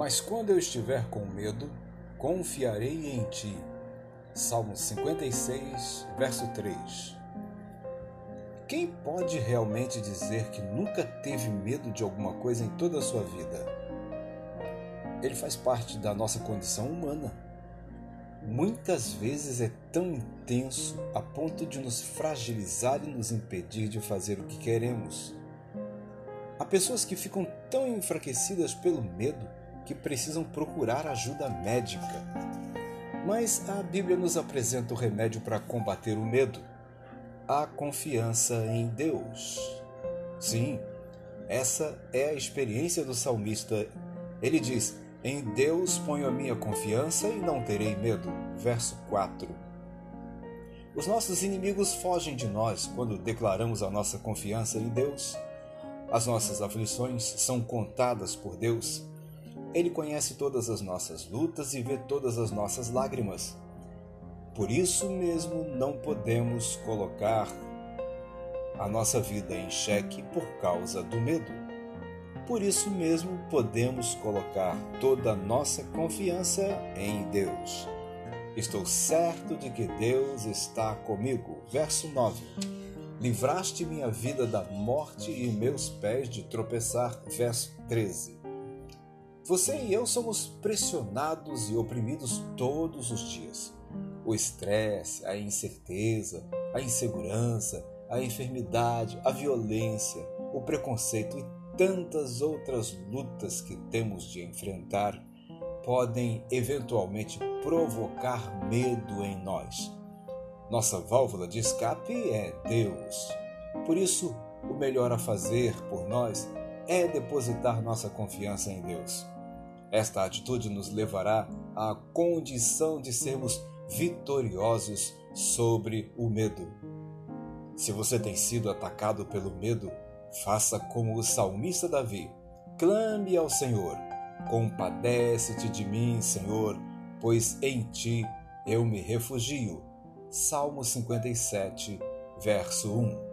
Mas quando eu estiver com medo, confiarei em ti. Salmo 56, verso 3. Quem pode realmente dizer que nunca teve medo de alguma coisa em toda a sua vida? Ele faz parte da nossa condição humana. Muitas vezes é tão intenso a ponto de nos fragilizar e nos impedir de fazer o que queremos. Há pessoas que ficam tão enfraquecidas pelo medo que precisam procurar ajuda médica. Mas a Bíblia nos apresenta o remédio para combater o medo: a confiança em Deus. Sim, essa é a experiência do salmista. Ele diz: Em Deus ponho a minha confiança e não terei medo. Verso 4. Os nossos inimigos fogem de nós quando declaramos a nossa confiança em Deus. As nossas aflições são contadas por Deus. Ele conhece todas as nossas lutas e vê todas as nossas lágrimas. Por isso mesmo não podemos colocar a nossa vida em xeque por causa do medo. Por isso mesmo podemos colocar toda a nossa confiança em Deus. Estou certo de que Deus está comigo. Verso 9. Livraste minha vida da morte e meus pés de tropeçar. Verso 13. Você e eu somos pressionados e oprimidos todos os dias. O estresse, a incerteza, a insegurança, a enfermidade, a violência, o preconceito e tantas outras lutas que temos de enfrentar podem eventualmente provocar medo em nós nossa válvula de escape é Deus. Por isso, o melhor a fazer por nós é depositar nossa confiança em Deus. Esta atitude nos levará à condição de sermos vitoriosos sobre o medo. Se você tem sido atacado pelo medo, faça como o salmista Davi: clame ao Senhor. Compadece-te de mim, Senhor, pois em ti eu me refugio Salmo 57, verso 1.